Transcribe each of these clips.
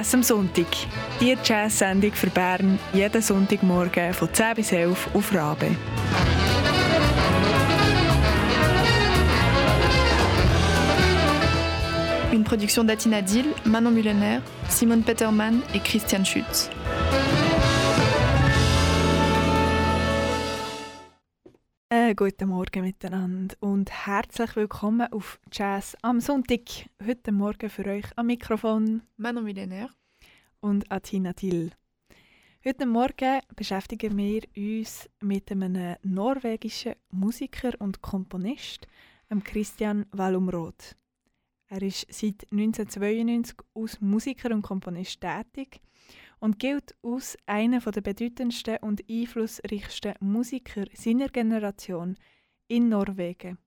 Jazz am Sonntag. Die Jazz-Sendung für Bern jeden Sonntagmorgen von 10 bis 11 auf Rabe. Une production d'Atina Dill, Manon Mullener, Simone Peterman et Christian Schütz. Äh, guten Morgen miteinander und herzlich willkommen auf Jazz am Sonntag. Heute Morgen für euch am Mikrofon Manon Mullener und Atina Dill. Heute Morgen beschäftigen wir uns mit einem norwegischen Musiker und Komponist, Christian Wallumroth. Er ist seit 1992 als Musiker und Komponist tätig und gilt als einer der bedeutendsten und einflussreichsten Musiker seiner Generation in Norwegen.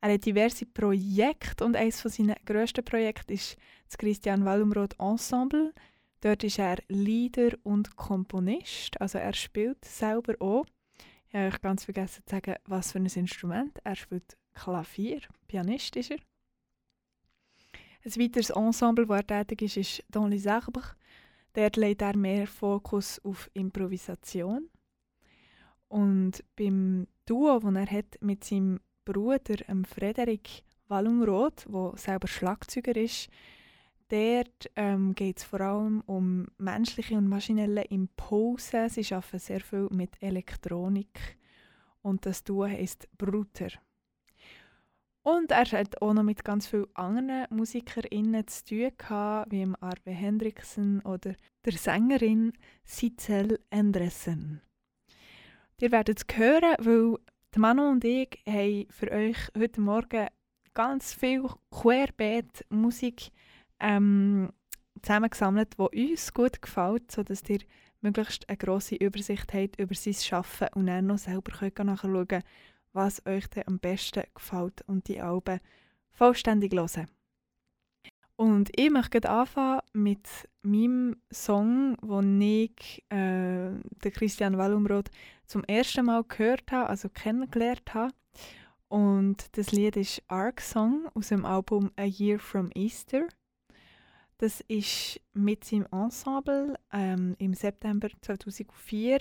Er hat diverse Projekte und eines seiner grössten Projekte ist das Christian Wallumroth Ensemble. Dort ist er Leader und Komponist, also er spielt selber auch. Ich habe euch ganz vergessen zu sagen, was für ein Instrument. Er spielt Klavier, Pianist ist er. Ein weiteres Ensemble, das er tätig ist, ist Dans les Arbres. Dort legt er mehr Fokus auf Improvisation. Und beim Duo, das er hat mit seinem Bruder, Frederik Wallumroth, der selber Schlagzeuger ist, dort ähm, geht es vor allem um menschliche und maschinelle Impulse. Sie arbeiten sehr viel mit Elektronik. Und das Duo heisst Bruder. Und er hat auch noch mit ganz vielen anderen MusikerInnen zu tun gehabt, wie im Arve Hendrickson oder der Sängerin Sitzel Endresen. Ihr werdet es hören, weil Manu und ich haben für euch heute Morgen ganz viel Querbeet Musik ähm, zusammengesammelt, die uns gut gefällt, sodass ihr möglichst eine grosse Übersicht habt über sein Schaffen und dann noch selber könnt nachschauen könnt, was euch denn am besten gefällt und die Alben vollständig hören. Und ich möchte anfangen mit meinem Song, den ich äh, den Christian Wallumroth zum ersten Mal gehört habe, also kennengelernt habe. Und das Lied ist Ark Song aus dem Album A Year from Easter. Das ist mit seinem Ensemble ähm, im September 2004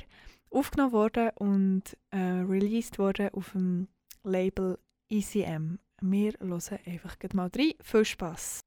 aufgenommen worden und äh, released worden auf dem Label ECM. Wir hören einfach mal rein. Viel Spass!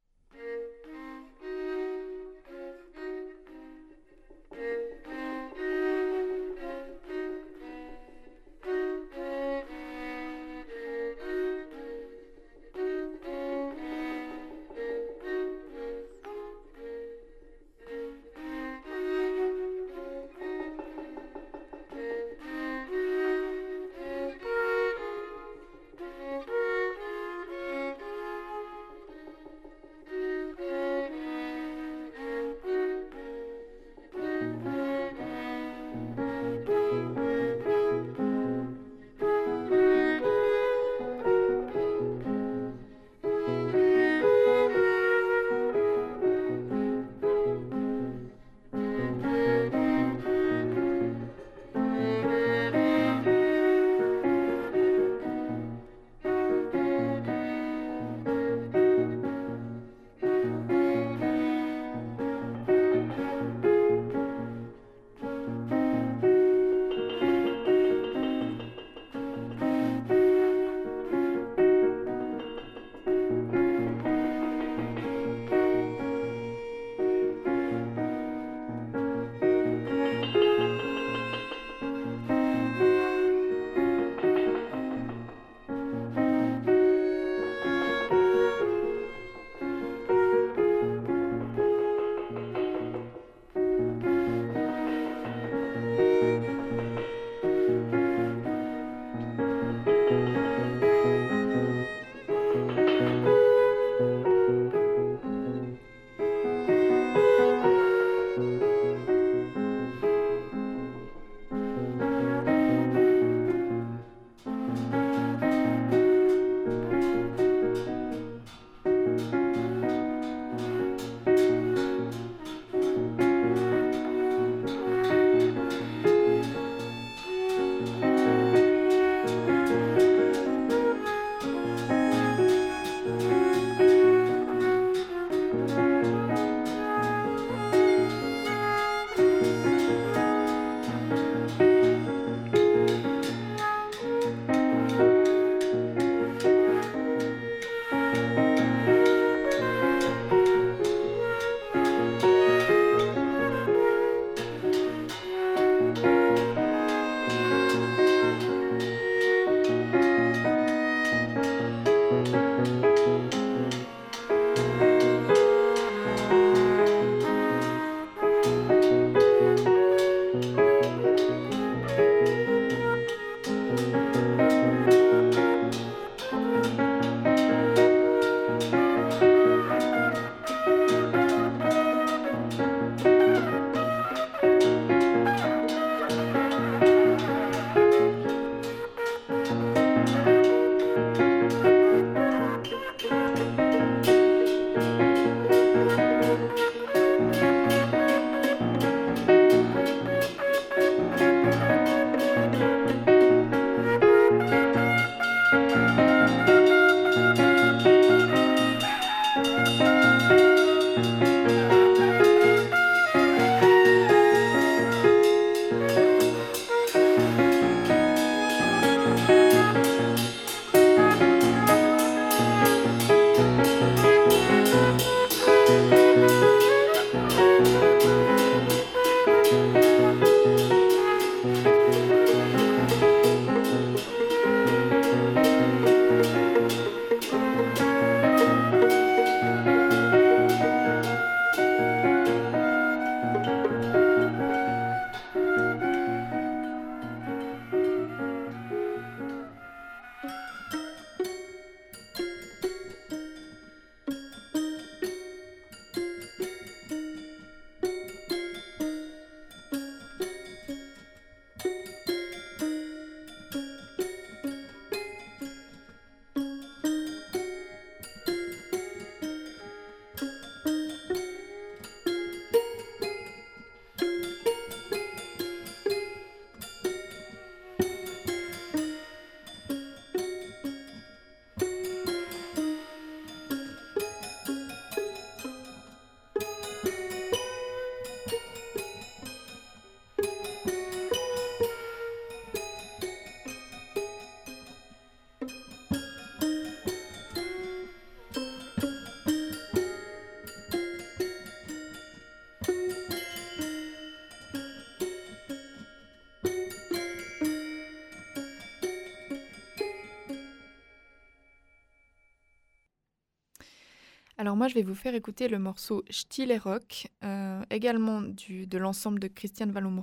Alors moi, je vais vous faire écouter le morceau Stille Rock, euh, également du, de l'ensemble de Christian Vallum.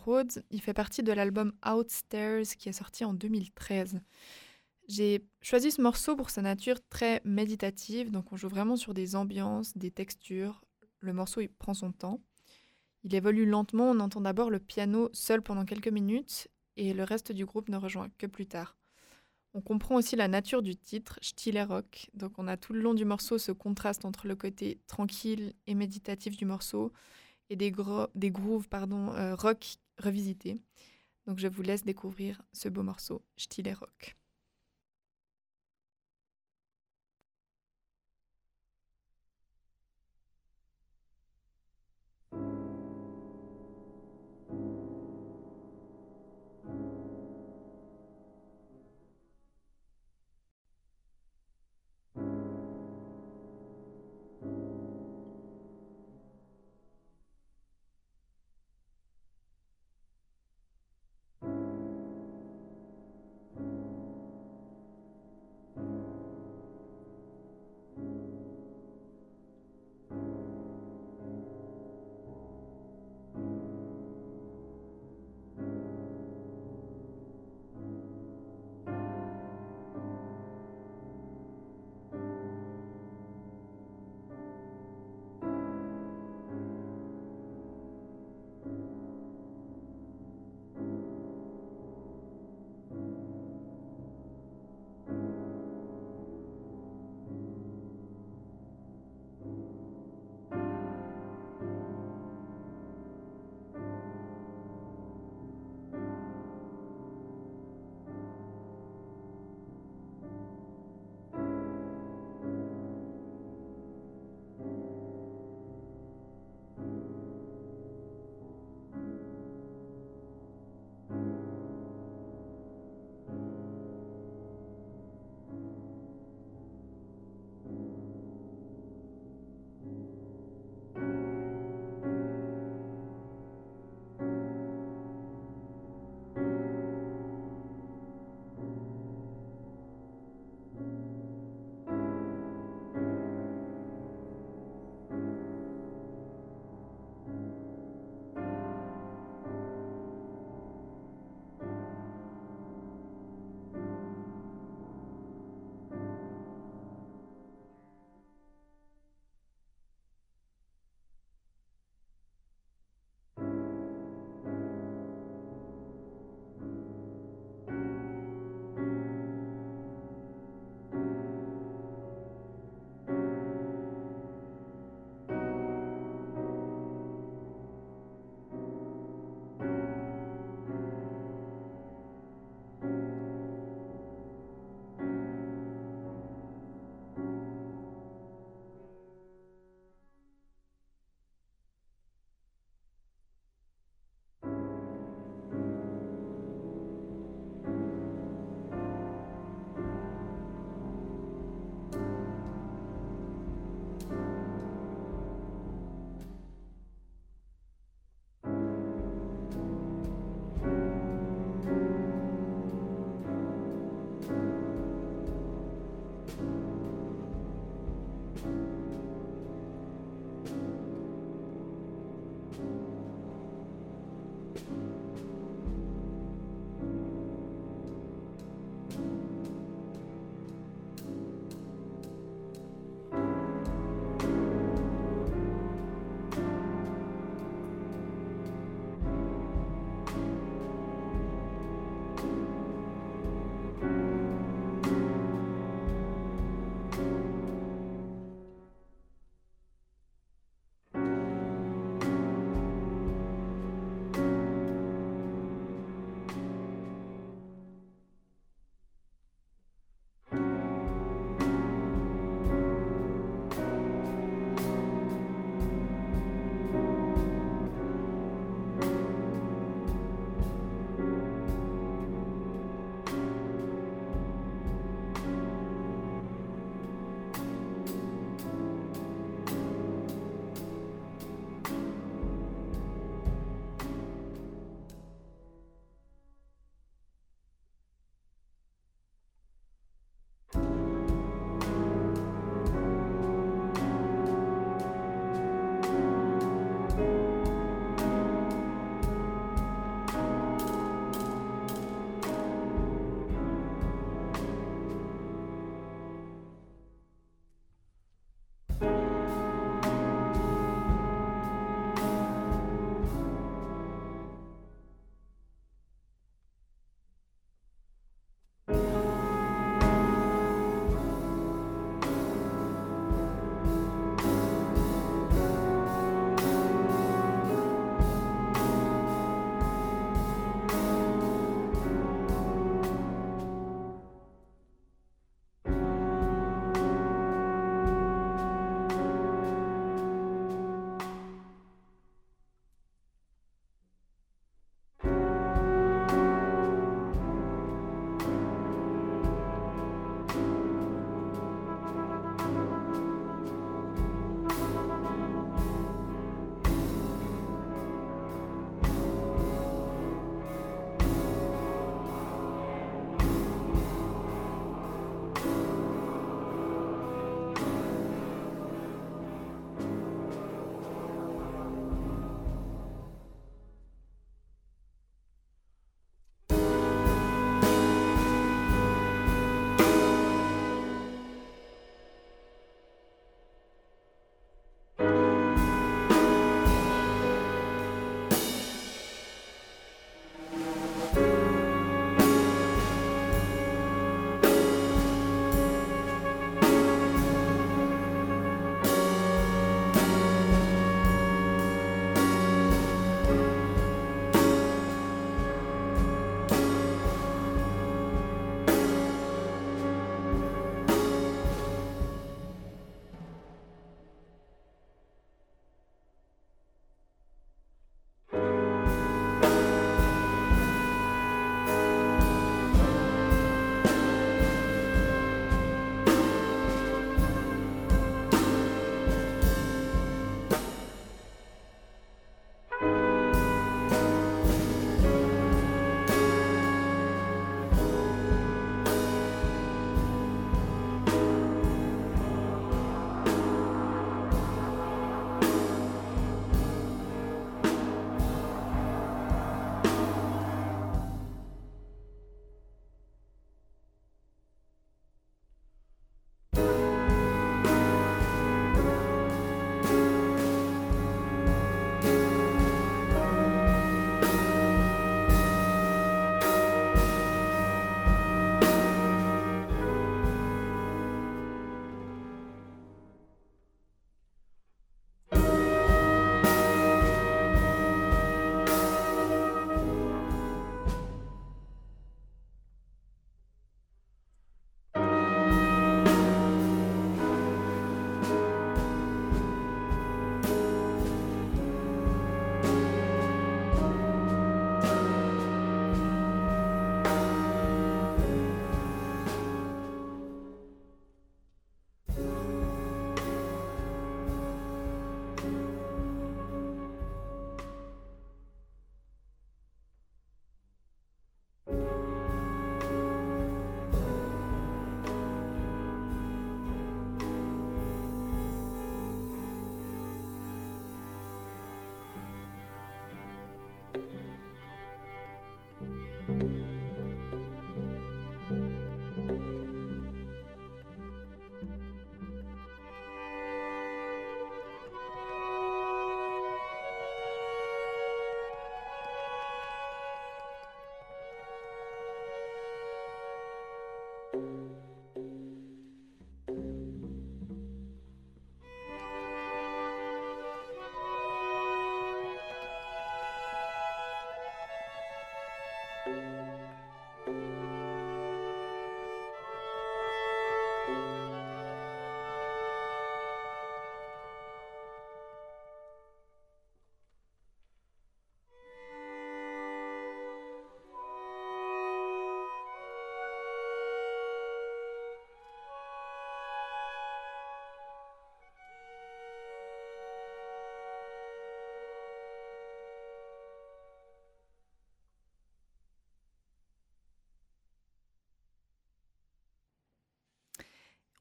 Il fait partie de l'album Outstairs qui est sorti en 2013. J'ai choisi ce morceau pour sa nature très méditative, donc on joue vraiment sur des ambiances, des textures. Le morceau, il prend son temps. Il évolue lentement, on entend d'abord le piano seul pendant quelques minutes et le reste du groupe ne rejoint que plus tard. On comprend aussi la nature du titre, Stille Rock. Donc on a tout le long du morceau ce contraste entre le côté tranquille et méditatif du morceau et des, grooves pardon, euh, rock revisités. Donc je vous laisse découvrir ce beau morceau, Stille Rock.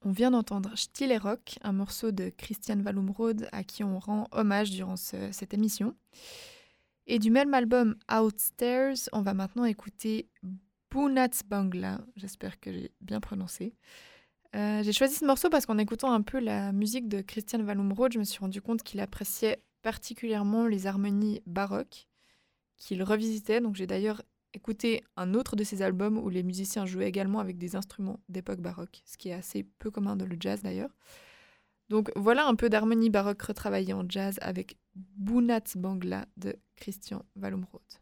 On vient d'entendre Style et Rock, un morceau de Christian Wallumrode à qui on rend hommage durant cette émission. Et du même album Outstairs, on va maintenant écouter Bunats Bangla, j'espère que j'ai bien prononcé. Euh, j'ai choisi ce morceau parce qu'en écoutant un peu la musique de Christian Wallumrode, je me suis rendu compte qu'il appréciait particulièrement les harmonies baroques, qu'il revisitait. Donc j'ai d'ailleurs écouté un autre de ses albums où les musiciens jouaient également avec des instruments d'époque baroque, ce qui est assez peu commun dans le jazz d'ailleurs. Donc voilà un peu d'harmonie baroque retravaillée en jazz avec Bunat Bangla de Christian Wallumrode.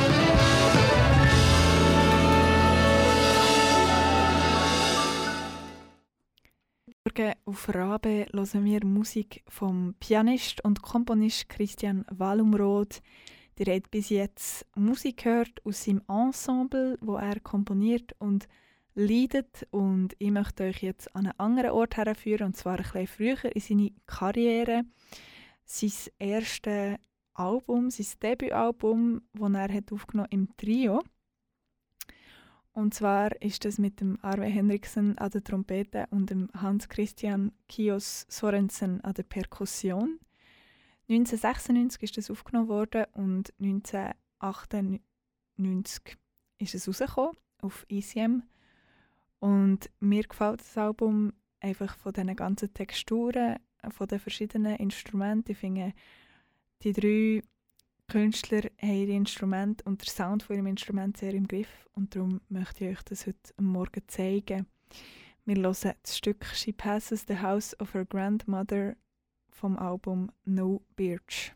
auf Rabe hören wir Musik vom Pianist und Komponist Christian Walumroth. Der hat bis jetzt Musik gehört aus seinem Ensemble, wo er komponiert und leidet. Und ich möchte euch jetzt an einen anderen Ort herführen, und zwar ein bisschen früher in seine Karriere. Sein erstes Album, sein Debütalbum, das er hat aufgenommen im Trio. Und zwar ist das mit dem Arve Henriksen an der Trompete und dem Hans-Christian Kios Sorensen an der Perkussion. 1996 ist das aufgenommen worden und 1998 ist es rausgekommen auf ECM. Und mir gefällt das Album einfach von den ganzen Texturen, von den verschiedenen Instrumenten. Ich finde, die drei Künstler haben ihr Instrument und den Sound von ihrem Instrument sehr im Griff und darum möchte ich euch das heute Morgen zeigen. Wir hören das Stück «She Passes the House of Her Grandmother» vom Album «No Birch».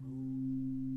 Mm.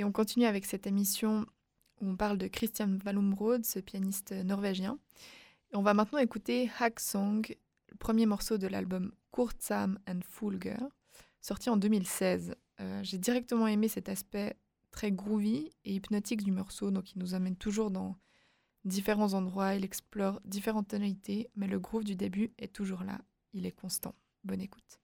Et on continue avec cette émission où on parle de Christian Valumrod, ce pianiste norvégien. Et on va maintenant écouter Hack Song, le premier morceau de l'album Kurzam and Fulger, sorti en 2016. Euh, j'ai directement aimé cet aspect très groovy et hypnotique du morceau, donc il nous amène toujours dans différents endroits, il explore différentes tonalités, mais le groove du début est toujours là, il est constant. Bonne écoute.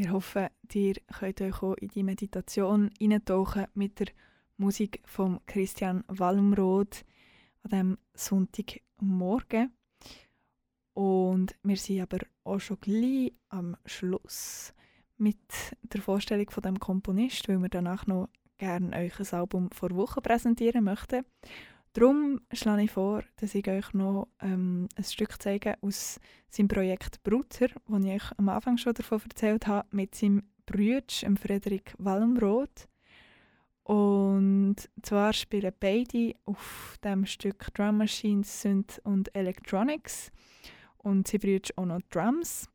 Wir hoffen, ihr könnt euch auch in die Meditation eintauchen mit der Musik von Christian Walmroth an diesem Sonntagmorgen. Und wir sind aber auch schon gleich am Schluss mit der Vorstellung von dem Komponist, weil wir danach noch gerne euch ein Album vor Woche präsentieren möchten. Darum schlage ich vor, dass ich euch noch ähm, ein Stück zeige aus seinem Projekt Bruder, wo ich euch am Anfang schon davon erzählt habe, mit seinem Bruder, Frederik Wallenroth. Und zwar spielen beide auf dem Stück Drum Machines, Synth und Electronics. Und sie brüten auch noch Drums.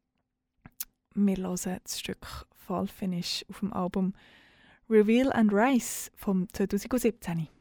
Wir hören das Stück Fall Finish auf dem Album Reveal and Rise vom 2017.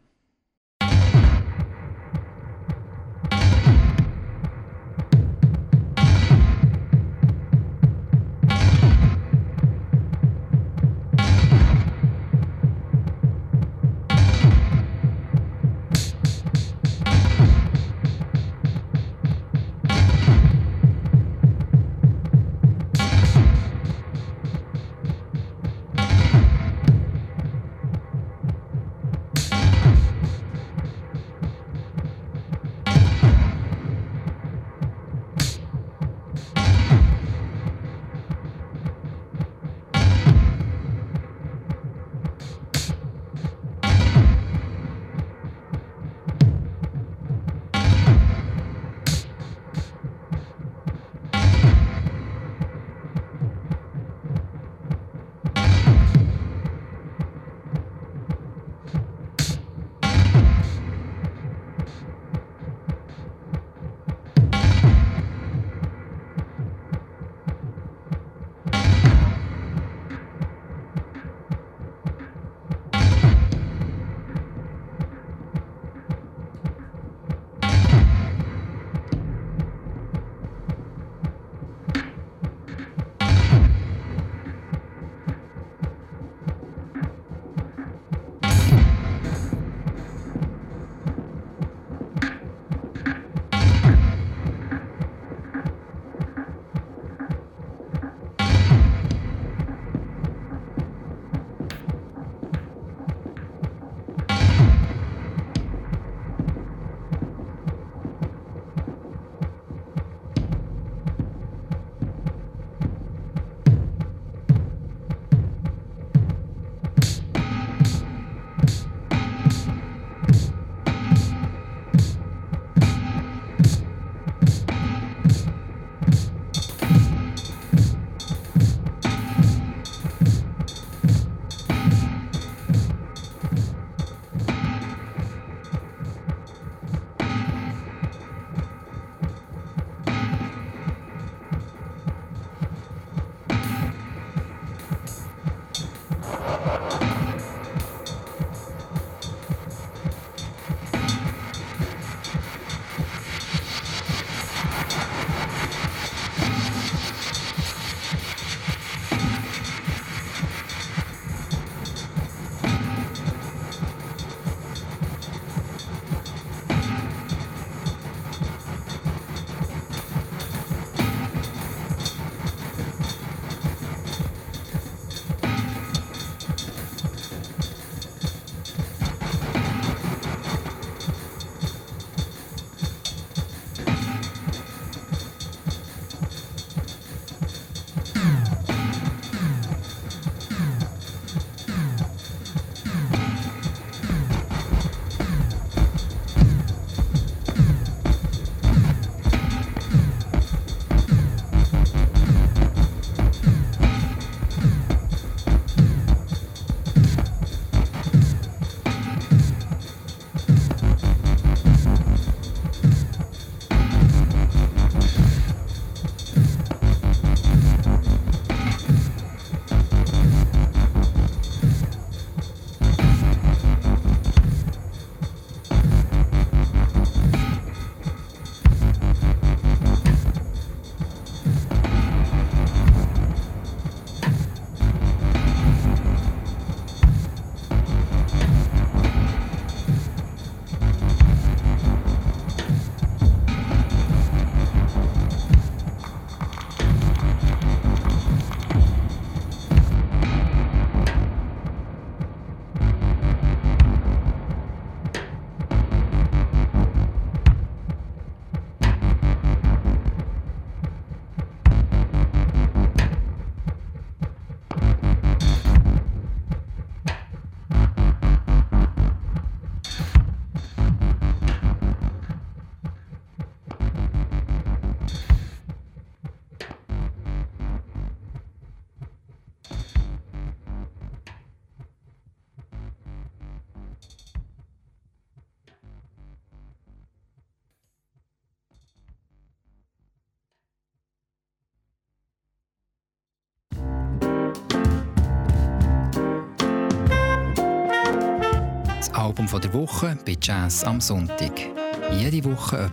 Woche Jazz am Sonntag. Jede Woche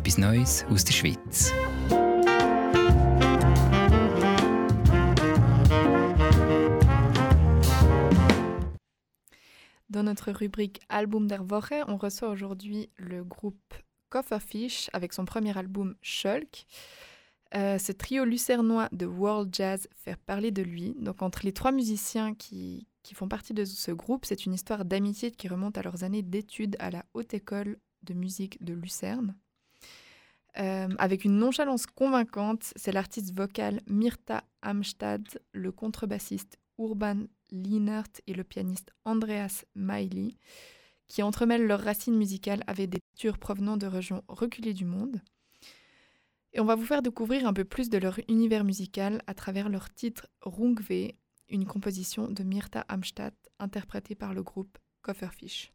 Schweiz. Dans notre rubrique Album der Woche, on reçoit aujourd'hui le groupe Cofferfish avec son premier album Shulk. Euh, ce trio lucernois de world jazz fait parler de lui. Donc entre les trois musiciens qui, qui font partie de ce groupe, c'est une histoire d'amitié qui remonte à leurs années d'études à la Haute École de musique de Lucerne. Euh, avec une nonchalance convaincante, c'est l'artiste vocal Myrta Amstad, le contrebassiste Urban Lienert et le pianiste Andreas Maili qui entremêlent leurs racines musicales avec des cultures provenant de régions reculées du monde. Et on va vous faire découvrir un peu plus de leur univers musical à travers leur titre Rungve, une composition de Myrta Amstadt interprétée par le groupe Cofferfish.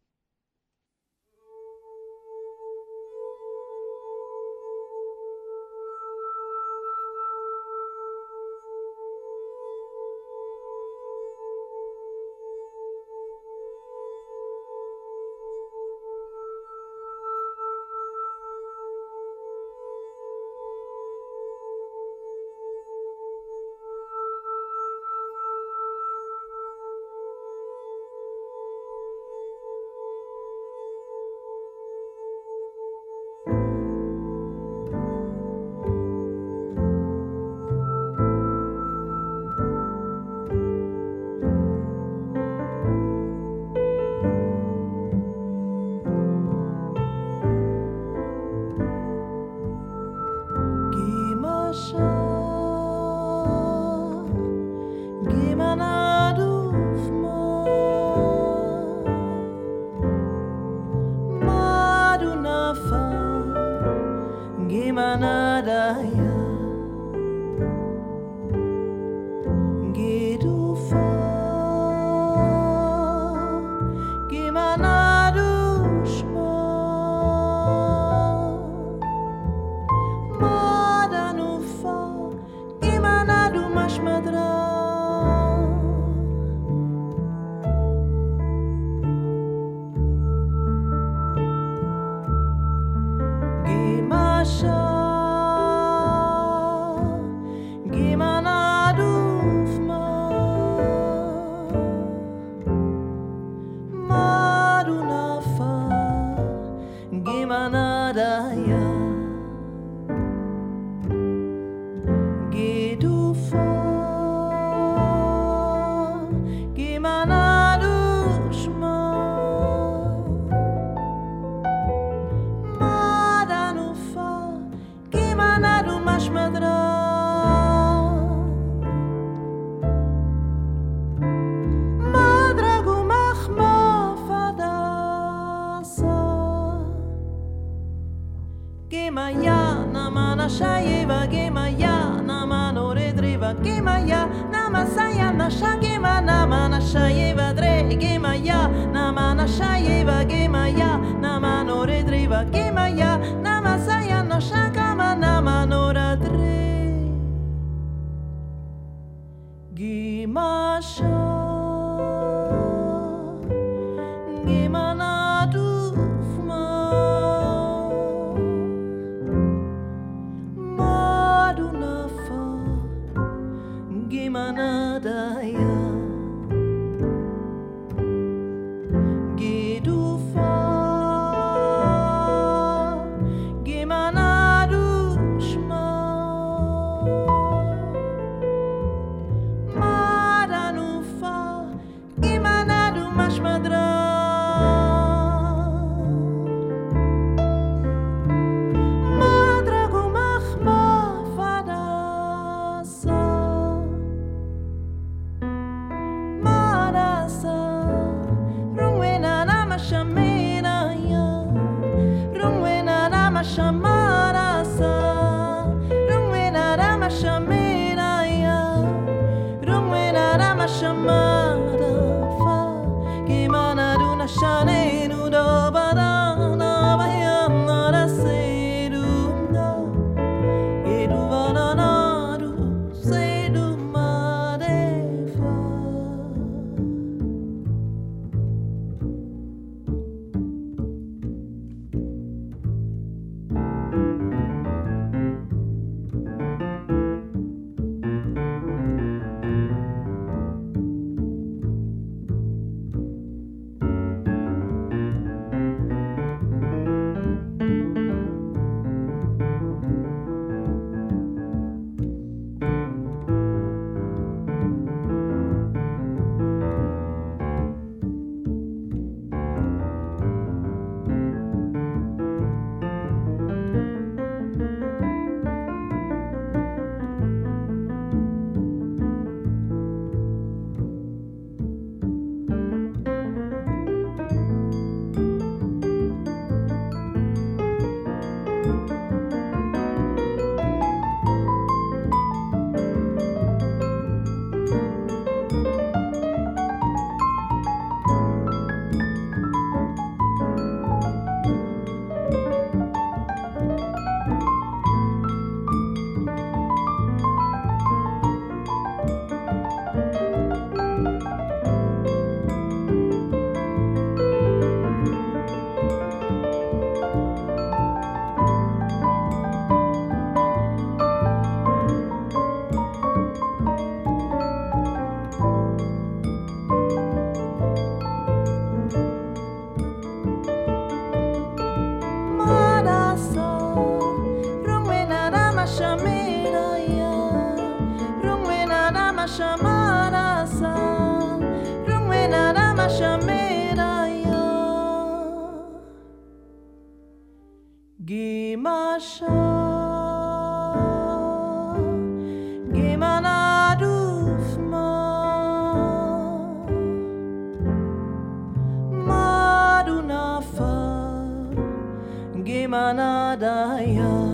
da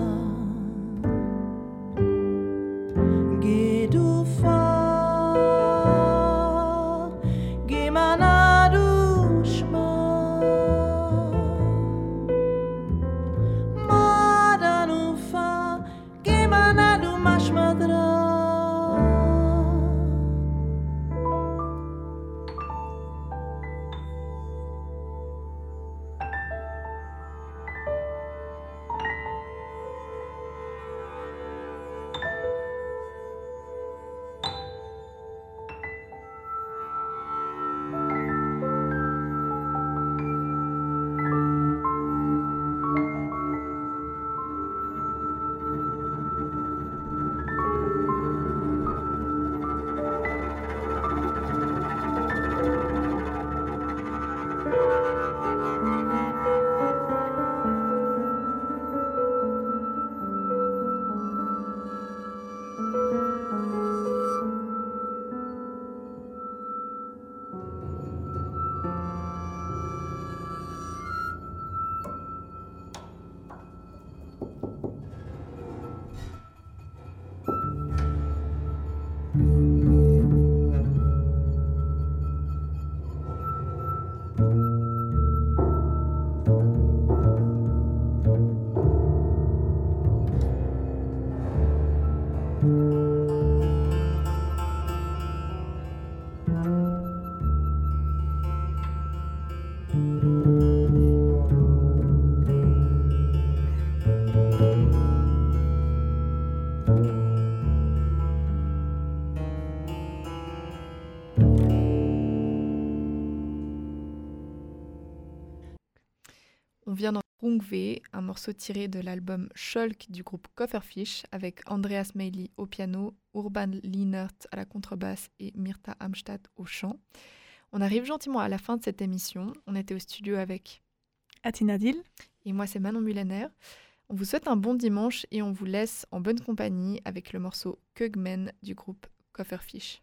vient d'entendre un morceau tiré de l'album Shulk du groupe Cofferfish avec Andreas Meili au piano, Urban Lienert à la contrebasse et Myrta Amstadt au chant. On arrive gentiment à la fin de cette émission. On était au studio avec Atina Dil et moi c'est Manon Mulaner. On vous souhaite un bon dimanche et on vous laisse en bonne compagnie avec le morceau Kugmen du groupe Cofferfish.